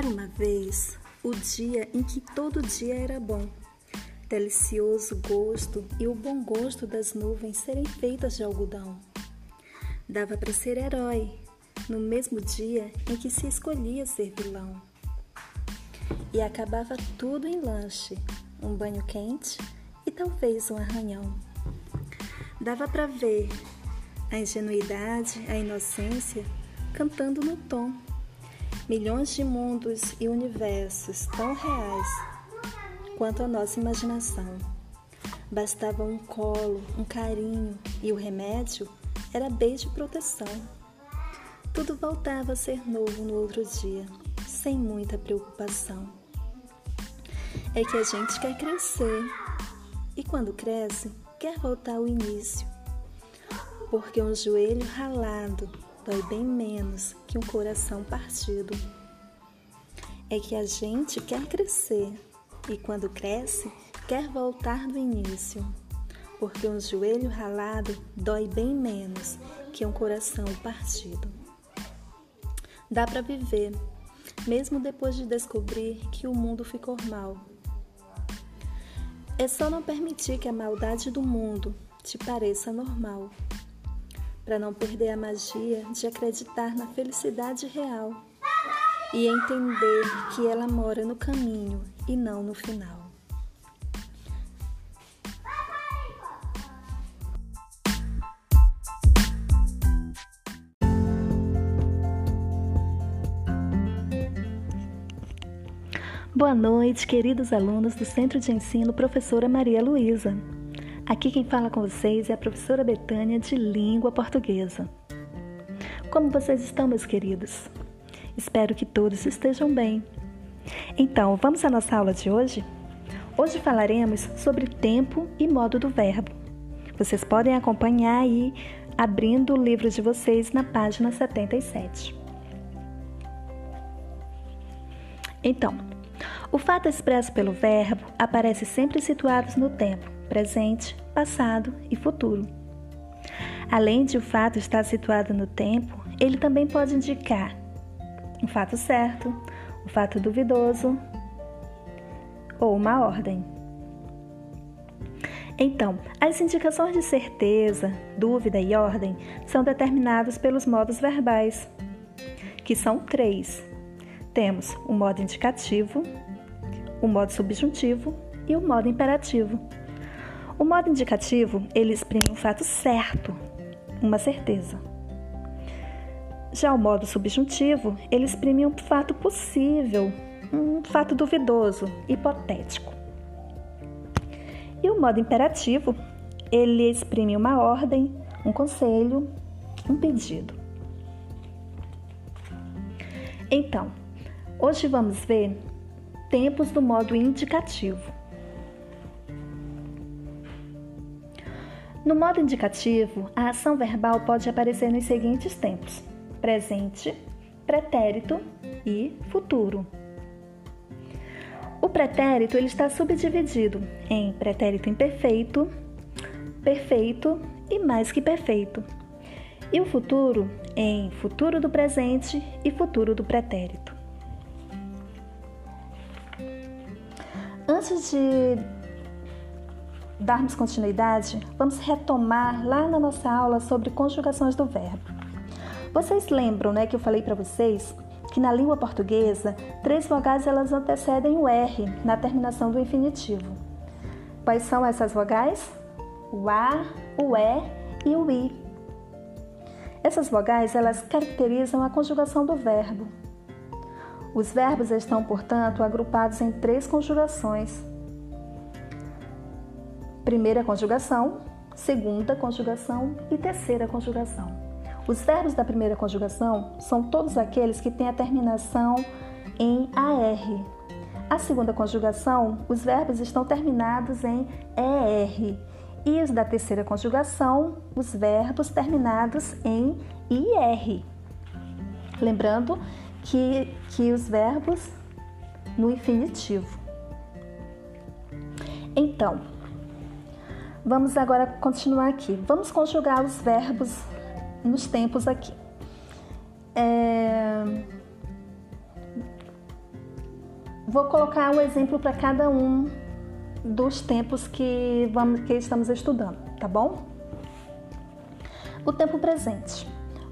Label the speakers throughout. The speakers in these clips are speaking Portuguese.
Speaker 1: Era uma vez o dia em que todo dia era bom. Delicioso gosto e o bom gosto das nuvens serem feitas de algodão. Dava para ser herói no mesmo dia em que se escolhia ser vilão. E acabava tudo em lanche, um banho quente e talvez um arranhão. Dava para ver a ingenuidade, a inocência cantando no tom milhões de mundos e universos tão reais quanto a nossa imaginação. Bastava um colo, um carinho e o remédio era beijo e proteção. Tudo voltava a ser novo no outro dia, sem muita preocupação. É que a gente quer crescer e quando cresce, quer voltar ao início. Porque um joelho ralado dói bem menos que um coração partido. É que a gente quer crescer e quando cresce, quer voltar do início. Porque um joelho ralado dói bem menos que um coração partido. Dá para viver, mesmo depois de descobrir que o mundo ficou mal. É só não permitir que a maldade do mundo te pareça normal para não perder a magia de acreditar na felicidade real e entender que ela mora no caminho e não no final. Boa noite, queridos alunos do Centro de Ensino Professora Maria Luísa. Aqui quem fala com vocês é a professora Betânia de Língua Portuguesa. Como vocês estão, meus queridos? Espero que todos estejam bem. Então, vamos à nossa aula de hoje? Hoje falaremos sobre tempo e modo do verbo. Vocês podem acompanhar aí abrindo o livro de vocês na página 77. Então, o fato expresso pelo verbo aparece sempre situado no tempo presente, passado e futuro. Além de o fato estar situado no tempo, ele também pode indicar um fato certo, um fato duvidoso ou uma ordem. Então, as indicações de certeza, dúvida e ordem são determinadas pelos modos verbais, que são três. Temos o modo indicativo, o modo subjuntivo e o modo imperativo. O modo indicativo, ele exprime um fato certo, uma certeza. Já o modo subjuntivo, ele exprime um fato possível, um fato duvidoso, hipotético. E o modo imperativo, ele exprime uma ordem, um conselho, um pedido. Então, hoje vamos ver tempos do modo indicativo. No modo indicativo, a ação verbal pode aparecer nos seguintes tempos: presente, pretérito e futuro. O pretérito ele está subdividido em pretérito imperfeito, perfeito e mais que perfeito. E o futuro em futuro do presente e futuro do pretérito. Antes de darmos continuidade, vamos retomar lá na nossa aula sobre conjugações do verbo. Vocês lembram, né, que eu falei para vocês que na língua portuguesa, três vogais elas antecedem o R na terminação do infinitivo. Quais são essas vogais? O A, o E e o I. Essas vogais elas caracterizam a conjugação do verbo. Os verbos estão, portanto, agrupados em três conjugações, primeira conjugação, segunda conjugação e terceira conjugação. Os verbos da primeira conjugação são todos aqueles que têm a terminação em AR. A segunda conjugação, os verbos estão terminados em ER. E os da terceira conjugação, os verbos terminados em IR. Lembrando que, que os verbos no infinitivo. Então, Vamos agora continuar aqui. Vamos conjugar os verbos nos tempos aqui. É... vou colocar um exemplo para cada um dos tempos que, vamos, que estamos estudando, tá bom? O tempo presente.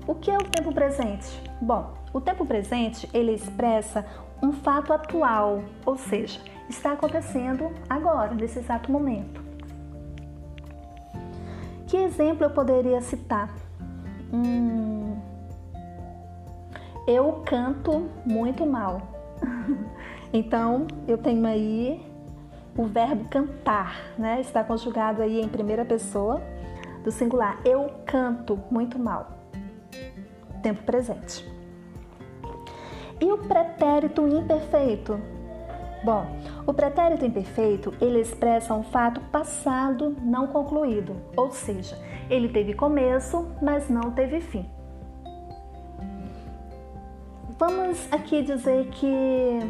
Speaker 1: O que é o tempo presente? Bom, o tempo presente ele expressa um fato atual, ou seja, está acontecendo agora, nesse exato momento. Exemplo eu poderia citar? Hum, eu canto muito mal. então, eu tenho aí o verbo cantar, né? Está conjugado aí em primeira pessoa do singular. Eu canto muito mal. Tempo presente. E o pretérito imperfeito? Bom, o pretérito imperfeito, ele expressa um fato passado não concluído, ou seja, ele teve começo, mas não teve fim. Vamos aqui dizer que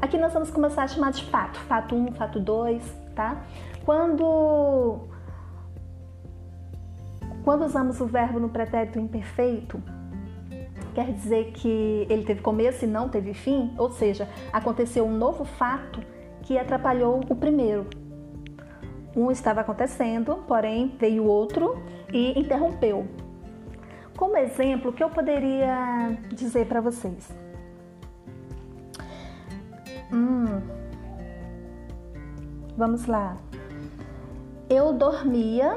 Speaker 1: aqui nós vamos começar a chamar de fato, fato 1, fato 2, tá? Quando quando usamos o verbo no pretérito imperfeito, quer dizer que ele teve começo e não teve fim, ou seja, aconteceu um novo fato que atrapalhou o primeiro. Um estava acontecendo, porém veio outro e interrompeu. Como exemplo, o que eu poderia dizer para vocês? Hum, vamos lá. Eu dormia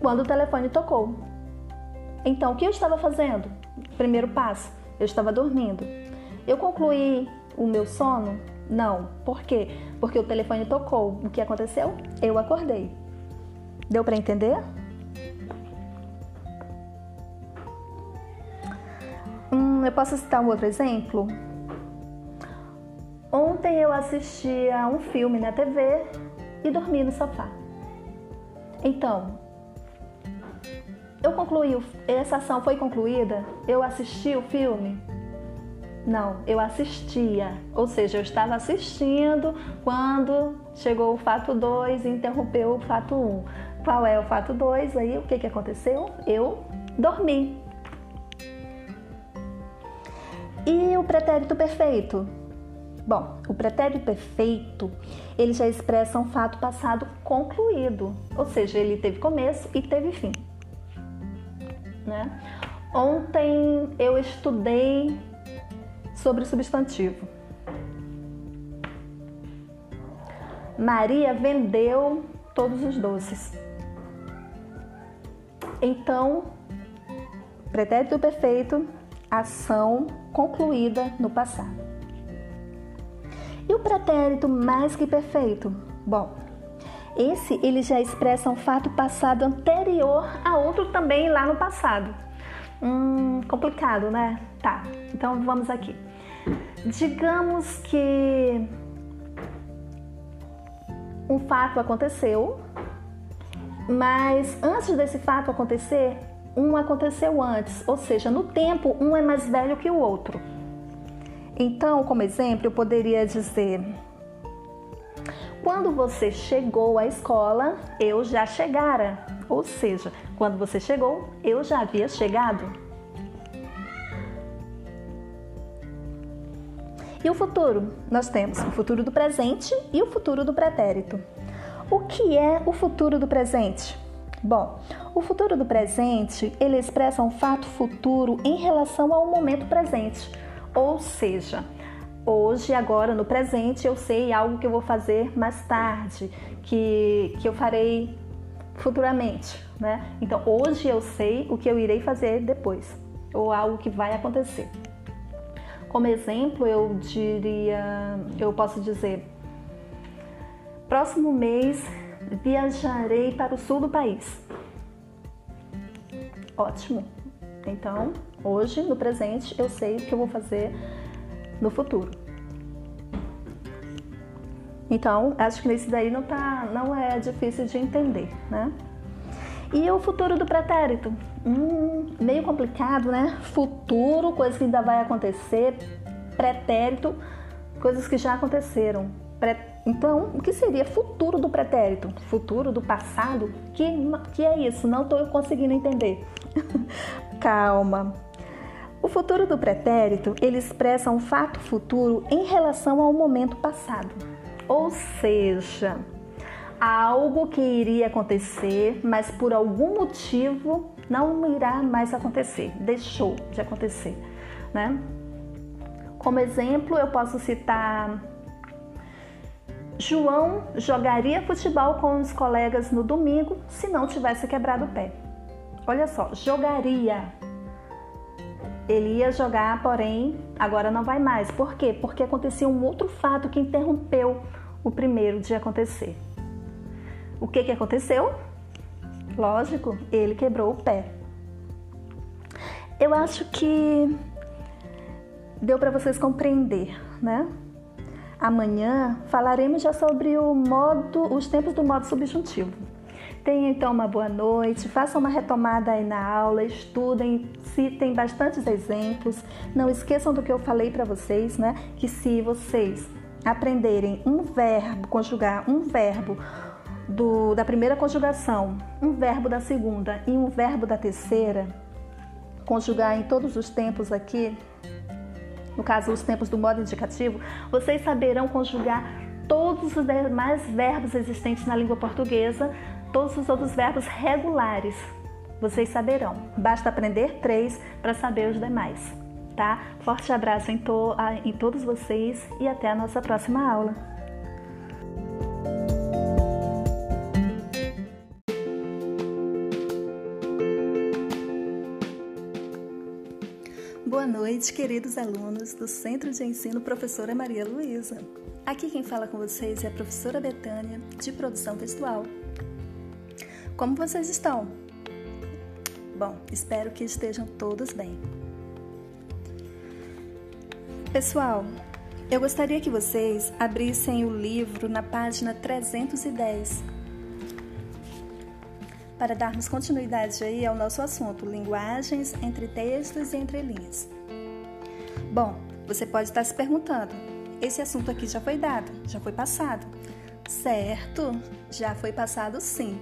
Speaker 1: quando o telefone tocou. Então, o que eu estava fazendo? Primeiro passo, eu estava dormindo. Eu concluí o meu sono? Não. Por quê? Porque o telefone tocou. O que aconteceu? Eu acordei. Deu para entender? Hum, eu posso citar um outro exemplo? Ontem eu assisti a um filme na TV e dormi no sofá. Então, eu concluí, essa ação foi concluída? Eu assisti o filme? Não, eu assistia, ou seja, eu estava assistindo quando chegou o fato 2 e interrompeu o fato 1. Um. Qual é o fato 2? Aí o que, que aconteceu? Eu dormi. E o pretérito perfeito? Bom, o pretérito perfeito, ele já expressa um fato passado concluído, ou seja, ele teve começo e teve fim né? Ontem eu estudei sobre substantivo. Maria vendeu todos os doces. Então, pretérito perfeito, ação concluída no passado. E o pretérito mais que perfeito? Bom, esse ele já expressa um fato passado anterior a outro também lá no passado. Hum, complicado, né? Tá, então vamos aqui. Digamos que um fato aconteceu, mas antes desse fato acontecer, um aconteceu antes, ou seja, no tempo um é mais velho que o outro. Então, como exemplo, eu poderia dizer: quando você chegou à escola, eu já chegara. Ou seja, quando você chegou, eu já havia chegado. E o futuro? Nós temos o futuro do presente e o futuro do pretérito. O que é o futuro do presente? Bom, o futuro do presente, ele expressa um fato futuro em relação ao momento presente. Ou seja, hoje, agora, no presente, eu sei algo que eu vou fazer mais tarde, que, que eu farei futuramente, né? Então, hoje eu sei o que eu irei fazer depois, ou algo que vai acontecer. Como exemplo, eu diria, eu posso dizer, próximo mês viajarei para o sul do país. Ótimo. Então, hoje, no presente, eu sei o que eu vou fazer no futuro. Então, acho que nesse daí não, tá, não é difícil de entender, né? E o futuro do pretérito? Hum, meio complicado, né? Futuro, coisa que ainda vai acontecer. Pretérito, coisas que já aconteceram. Então, o que seria futuro do pretérito? Futuro do passado? Que, que é isso? Não estou conseguindo entender. Calma. O futuro do pretérito, ele expressa um fato futuro em relação ao momento passado. Ou seja, algo que iria acontecer, mas por algum motivo não irá mais acontecer, deixou de acontecer, né? Como exemplo, eu posso citar João jogaria futebol com os colegas no domingo se não tivesse quebrado o pé. Olha só, jogaria. Ele ia jogar, porém, agora não vai mais. Por quê? Porque aconteceu um outro fato que interrompeu o primeiro de acontecer. O que, que aconteceu? Lógico, ele quebrou o pé. Eu acho que deu para vocês compreender, né? Amanhã falaremos já sobre o modo, os tempos do modo subjuntivo. Tenha então uma boa noite, façam uma retomada aí na aula, estudem, citem bastantes exemplos. Não esqueçam do que eu falei para vocês, né? Que se vocês aprenderem um verbo, conjugar um verbo do, da primeira conjugação, um verbo da segunda e um verbo da terceira, conjugar em todos os tempos aqui, no caso os tempos do modo indicativo, vocês saberão conjugar todos os demais verbos existentes na língua portuguesa, todos os outros verbos regulares. Vocês saberão. Basta aprender três para saber os demais, tá? Forte abraço em, to em todos vocês e até a nossa próxima aula. Noite, queridos alunos do Centro de Ensino Professora Maria Luísa. Aqui quem fala com vocês é a professora Betânia, de produção textual. Como vocês estão? Bom, espero que estejam todos bem. Pessoal, eu gostaria que vocês abrissem o livro na página 310 para darmos continuidade aí ao nosso assunto, linguagens entre textos e entre linhas. Bom, você pode estar se perguntando, esse assunto aqui já foi dado, já foi passado. Certo, já foi passado sim.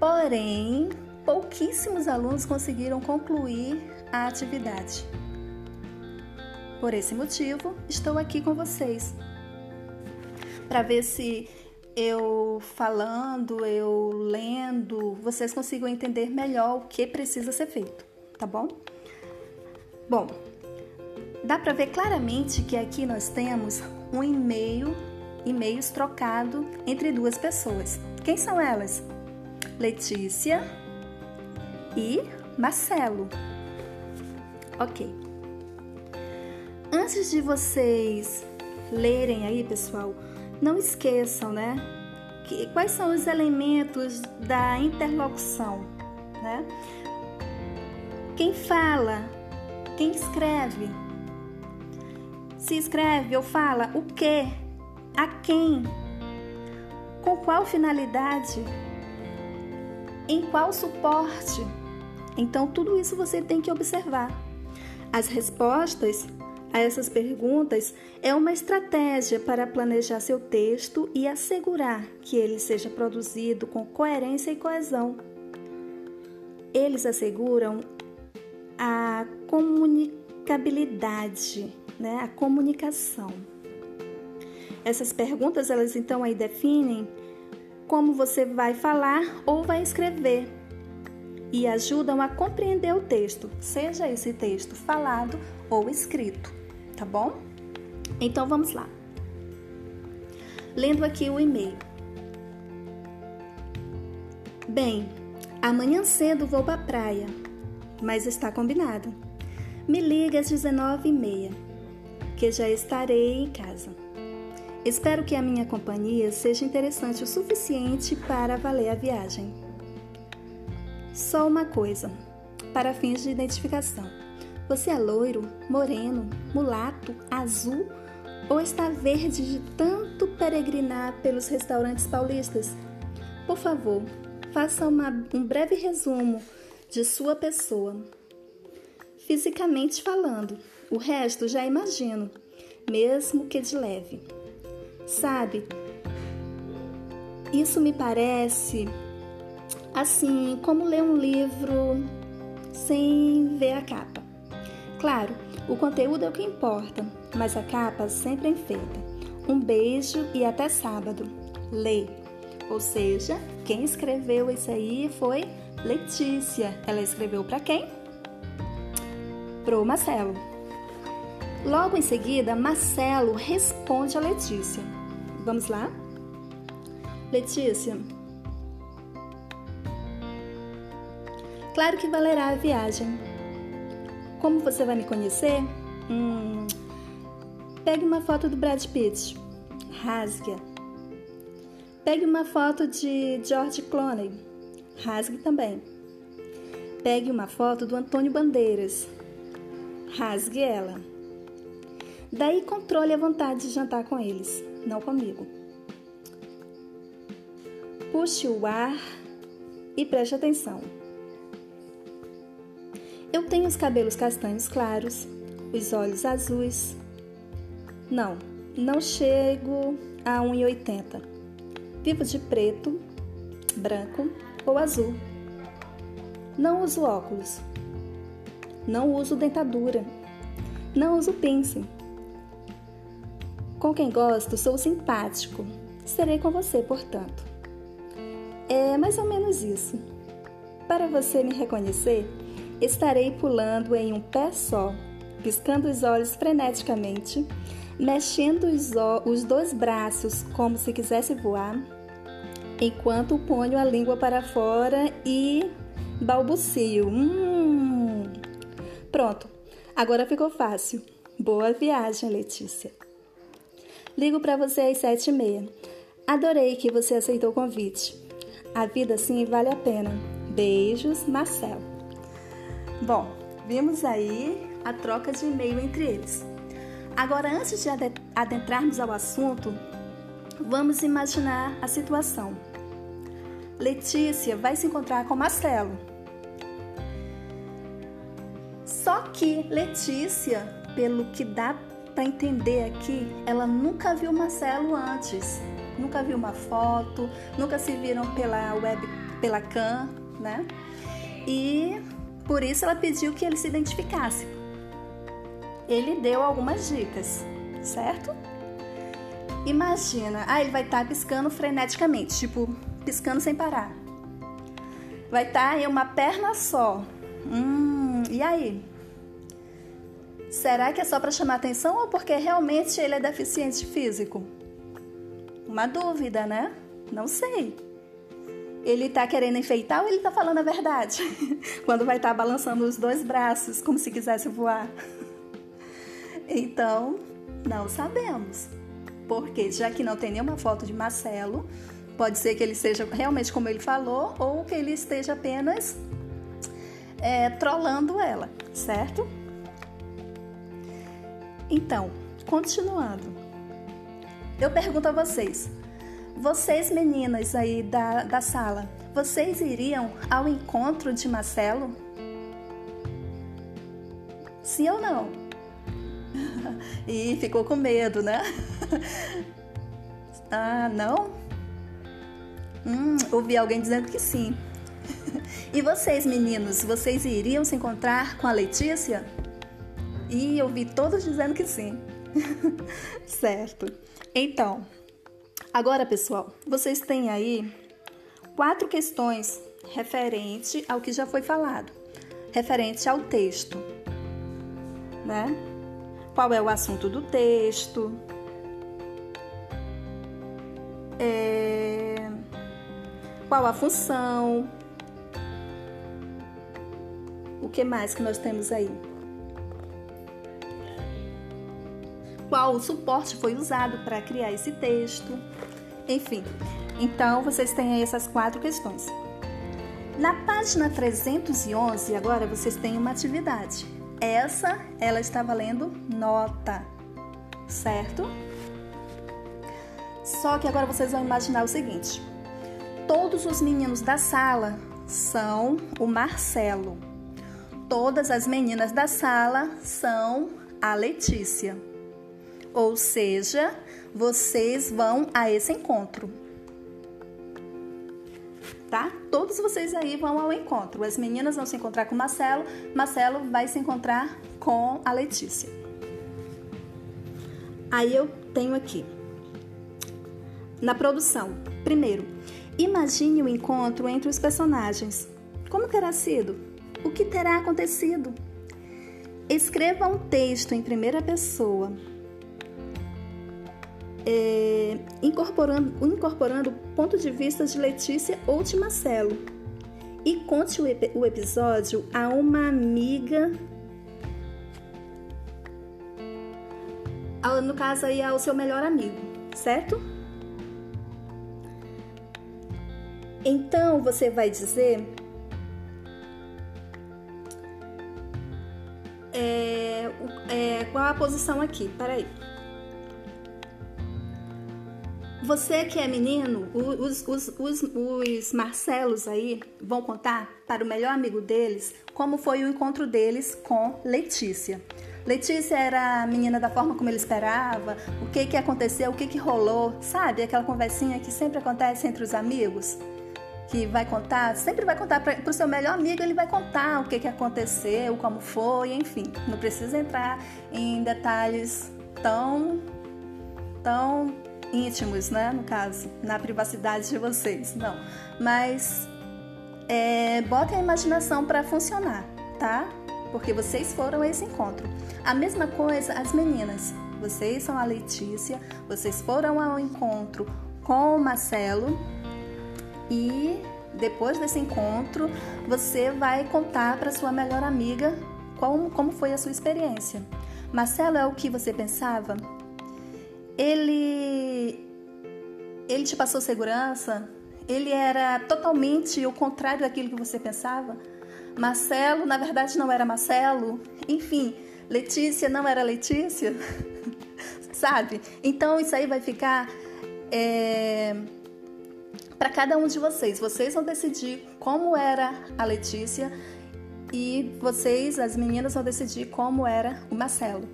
Speaker 1: Porém, pouquíssimos alunos conseguiram concluir a atividade. Por esse motivo, estou aqui com vocês para ver se eu falando, eu lendo, vocês consigam entender melhor o que precisa ser feito, tá bom? Bom, dá para ver claramente que aqui nós temos um e-mail, e-mails trocado entre duas pessoas. Quem são elas? Letícia e Marcelo. Ok. Antes de vocês lerem aí, pessoal, não esqueçam, né? Que, quais são os elementos da interlocução, né? Quem fala, quem escreve. Se escreve ou fala o que, a quem, com qual finalidade, em qual suporte. Então, tudo isso você tem que observar. As respostas a essas perguntas é uma estratégia para planejar seu texto e assegurar que ele seja produzido com coerência e coesão. Eles asseguram a comunicabilidade, né? a comunicação. Essas perguntas, elas então aí definem como você vai falar ou vai escrever e ajudam a compreender o texto, seja esse texto falado ou escrito tá bom? Então vamos lá. Lendo aqui o e-mail. Bem, amanhã cedo vou para a praia, mas está combinado. Me liga às 19h30, que já estarei em casa. Espero que a minha companhia seja interessante o suficiente para valer a viagem. Só uma coisa, para fins de identificação. Você é loiro, moreno, mulato, azul ou está verde de tanto peregrinar pelos restaurantes paulistas? Por favor, faça uma, um breve resumo de sua pessoa. Fisicamente falando, o resto já imagino, mesmo que de leve. Sabe, isso me parece assim como ler um livro sem ver a capa. Claro, o conteúdo é o que importa, mas a capa sempre é enfeita. Um beijo e até sábado. Lê. Ou seja, quem escreveu isso aí foi Letícia. Ela escreveu para quem? Pro Marcelo. Logo em seguida, Marcelo responde a Letícia. Vamos lá? Letícia. Claro que valerá a viagem. Como você vai me conhecer? Hum, pegue uma foto do Brad Pitt. Rasgue. Pegue uma foto de George Clooney. Rasgue também. Pegue uma foto do Antônio Bandeiras. Rasgue ela. Daí controle a vontade de jantar com eles, não comigo. Puxe o ar e preste atenção. Eu tenho os cabelos castanhos claros, os olhos azuis. Não, não chego a 1,80. Vivo de preto, branco ou azul. Não uso óculos. Não uso dentadura. Não uso piercing. Com quem gosto, sou simpático. Serei com você, portanto. É mais ou menos isso. Para você me reconhecer, estarei pulando em um pé só, piscando os olhos freneticamente, mexendo os, os dois braços como se quisesse voar, enquanto ponho a língua para fora e balbucio. Hum. Pronto, agora ficou fácil. Boa viagem, Letícia. Ligo para você às sete e meia. Adorei que você aceitou o convite. A vida sim vale a pena. Beijos, Marcelo. Bom, vimos aí a troca de e-mail entre eles. Agora, antes de adentrarmos ao assunto, vamos imaginar a situação. Letícia vai se encontrar com Marcelo. Só que Letícia, pelo que dá para entender aqui, ela nunca viu Marcelo antes. Nunca viu uma foto, nunca se viram pela web, pela cam, né? E por isso ela pediu que ele se identificasse. Ele deu algumas dicas, certo? Imagina, ah, ele vai estar tá piscando freneticamente, tipo, piscando sem parar. Vai estar tá em uma perna só. Hum, e aí? Será que é só para chamar atenção ou porque realmente ele é deficiente físico? Uma dúvida, né? Não sei ele está querendo enfeitar ou ele está falando a verdade? Quando vai estar tá balançando os dois braços, como se quisesse voar. Então, não sabemos. Porque já que não tem nenhuma foto de Marcelo, pode ser que ele seja realmente como ele falou ou que ele esteja apenas é, trolando ela, certo? Então, continuando. Eu pergunto a vocês: vocês, meninas aí da, da sala, vocês iriam ao encontro de Marcelo? Sim ou não? e ficou com medo, né? ah, não? Hum, ouvi alguém dizendo que sim. e vocês, meninos, vocês iriam se encontrar com a Letícia? E ouvi todos dizendo que sim. certo. Então, Agora, pessoal, vocês têm aí quatro questões referente ao que já foi falado, referente ao texto, né? Qual é o assunto do texto? É... Qual a função? O que mais que nós temos aí? Qual suporte foi usado para criar esse texto. Enfim, então vocês têm aí essas quatro questões. Na página 311, agora vocês têm uma atividade. Essa, ela está valendo nota, certo? Só que agora vocês vão imaginar o seguinte: todos os meninos da sala são o Marcelo. Todas as meninas da sala são a Letícia. Ou seja, vocês vão a esse encontro. Tá? Todos vocês aí vão ao encontro. As meninas vão se encontrar com Marcelo, Marcelo vai se encontrar com a Letícia. Aí eu tenho aqui na produção. Primeiro, imagine o encontro entre os personagens. Como terá sido? O que terá acontecido? Escreva um texto em primeira pessoa, é, incorporando, incorporando ponto de vista de Letícia ou de Marcelo. E conte o, o episódio a uma amiga, no caso aí ao seu melhor amigo, certo? Então você vai dizer é, é, qual a posição aqui? Peraí. Você que é menino, os, os, os, os Marcelos aí vão contar para o melhor amigo deles como foi o encontro deles com Letícia. Letícia era a menina da forma como ele esperava, o que que aconteceu, o que que rolou, sabe? Aquela conversinha que sempre acontece entre os amigos que vai contar, sempre vai contar para o seu melhor amigo, ele vai contar o que, que aconteceu, como foi, enfim. Não precisa entrar em detalhes tão, tão íntimos, né? No caso, na privacidade de vocês, não. Mas é, botem a imaginação para funcionar, tá? Porque vocês foram a esse encontro. A mesma coisa as meninas. Vocês são a Letícia, vocês foram ao encontro com o Marcelo e depois desse encontro você vai contar para sua melhor amiga como, como foi a sua experiência. Marcelo é o que você pensava? Ele ele te passou segurança? Ele era totalmente o contrário daquilo que você pensava? Marcelo, na verdade, não era Marcelo? Enfim, Letícia não era Letícia? Sabe? Então, isso aí vai ficar. É para cada um de vocês. Vocês vão decidir como era a Letícia e vocês, as meninas, vão decidir como era o Marcelo.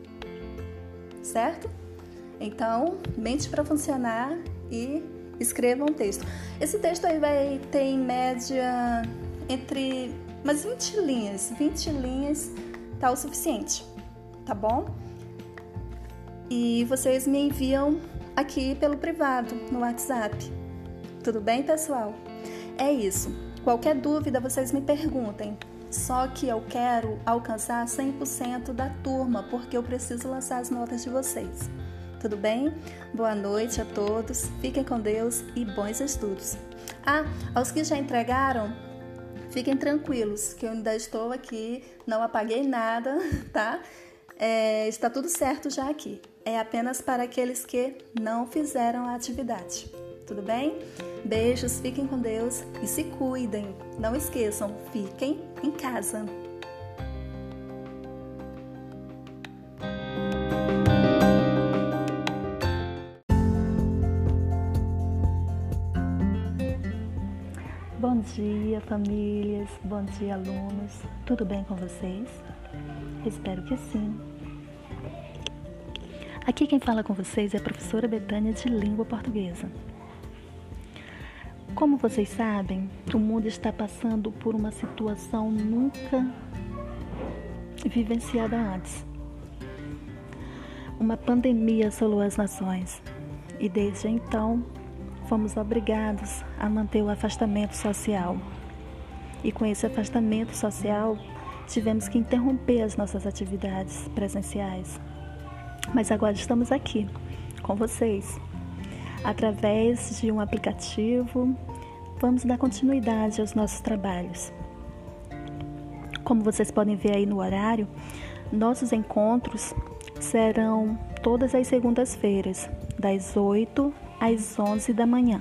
Speaker 1: Certo? Então, mente para funcionar e escreva um texto. Esse texto aí vai ter em média entre umas 20 linhas. 20 linhas tá o suficiente, tá bom? E vocês me enviam aqui pelo privado no WhatsApp. Tudo bem, pessoal? É isso. Qualquer dúvida, vocês me perguntem. Só que eu quero alcançar 100% da turma, porque eu preciso lançar as notas de vocês. Tudo bem? Boa noite a todos, fiquem com Deus e bons estudos. Ah, aos que já entregaram, fiquem tranquilos, que eu ainda estou aqui, não apaguei nada, tá? É, está tudo certo já aqui. É apenas para aqueles que não fizeram a atividade. Tudo bem? Beijos, fiquem com Deus e se cuidem. Não esqueçam, fiquem em casa. Dia, famílias. Bom dia, alunos. Tudo bem com vocês? Espero que sim. Aqui quem fala com vocês é a professora Betânia de Língua Portuguesa. Como vocês sabem, o mundo está passando por uma situação nunca vivenciada antes. Uma pandemia assolou as nações e desde então fomos obrigados a manter o afastamento social. E com esse afastamento social, tivemos que interromper as nossas atividades presenciais. Mas agora estamos aqui com vocês através de um aplicativo, vamos dar continuidade aos nossos trabalhos. Como vocês podem ver aí no horário, nossos encontros serão todas as segundas-feiras, das 8 às 11 da manhã.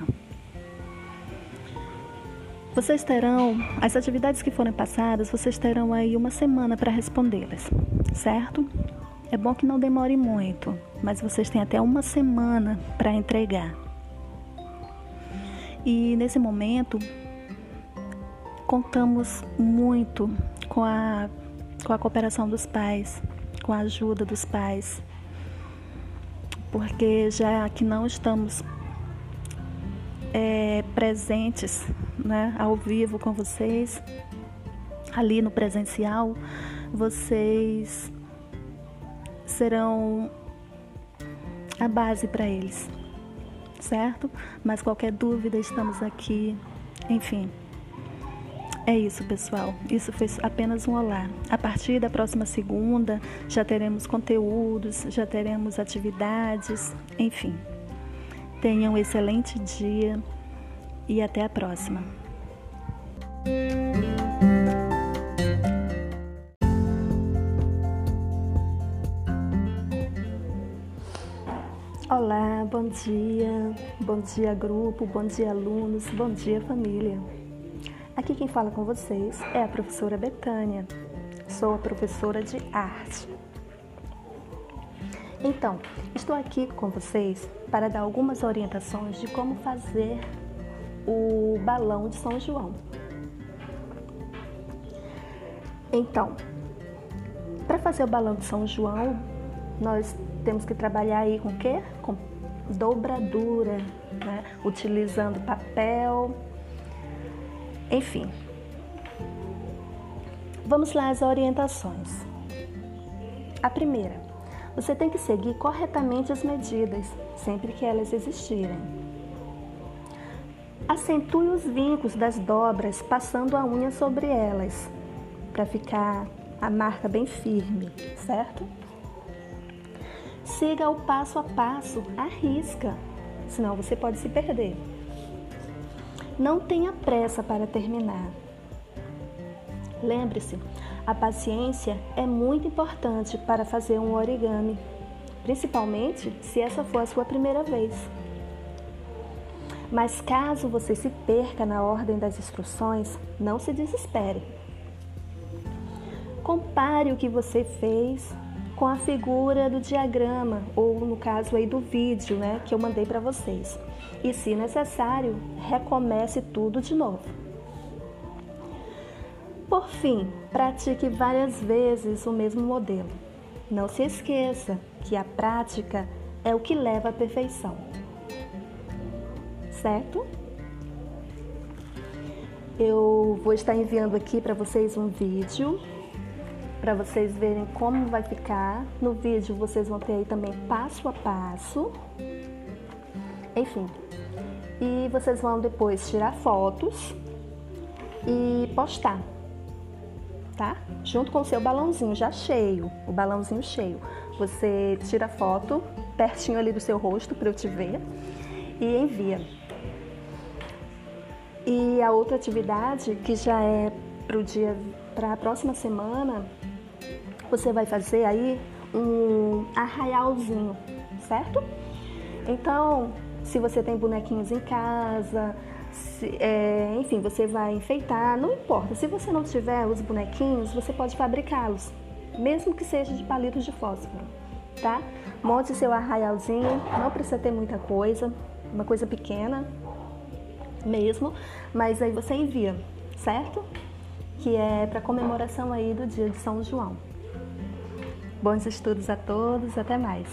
Speaker 1: Vocês terão, as atividades que forem passadas, vocês terão aí uma semana para respondê-las, certo? É bom que não demore muito, mas vocês têm até uma semana para entregar. E nesse momento, contamos muito com a, com a cooperação dos pais, com a ajuda dos pais, porque já que não estamos é, presentes né, ao vivo com vocês, ali no presencial, vocês serão a base para eles, certo? Mas qualquer dúvida, estamos aqui. Enfim. É isso, pessoal. Isso foi apenas um olá. A partir da próxima segunda, já teremos conteúdos, já teremos atividades, enfim. Tenham um excelente dia e até a próxima. Olá, bom dia, bom dia grupo, bom dia alunos, bom dia família. Aqui quem fala com vocês é a professora Betânia. Sou a professora de arte. Então, estou aqui com vocês para dar algumas orientações de como fazer o balão de São João. Então, para fazer o balão de São João, nós temos que trabalhar aí com o quê? Com dobradura, né? utilizando papel, enfim, vamos lá às orientações. A primeira, você tem que seguir corretamente as medidas, sempre que elas existirem. Acentue os vincos das dobras, passando a unha sobre elas, para ficar a marca bem firme, certo? Siga o passo a passo, arrisca, senão você pode se perder. Não tenha pressa para terminar. Lembre-se, a paciência é muito importante para fazer um origami, principalmente se essa for a sua primeira vez. Mas caso você se perca na ordem das instruções, não se desespere. Compare o que você fez com a figura do diagrama, ou no caso aí do vídeo, né, que eu mandei para vocês. E se necessário, recomece tudo de novo. Por fim, pratique várias vezes o mesmo modelo. Não se esqueça que a prática é o que leva à perfeição. Certo? Eu vou estar enviando aqui para vocês um vídeo para vocês verem como vai ficar. No vídeo vocês vão ter aí também passo a passo. Enfim. E vocês vão depois tirar fotos e postar. Tá? Junto com o seu balãozinho já cheio, o balãozinho cheio. Você tira foto pertinho ali do seu rosto para eu te ver e envia. E a outra atividade que já é para o dia para a próxima semana você vai fazer aí um arraialzinho, certo? Então, se você tem bonequinhos em casa, se, é, enfim, você vai enfeitar, não importa. Se você não tiver os bonequinhos, você pode fabricá-los, mesmo que seja de palitos de fósforo, tá? Monte seu arraialzinho, não precisa ter muita coisa, uma coisa pequena mesmo, mas aí você envia, certo? Que é para comemoração aí do dia de São João. Bons estudos a todos, até mais.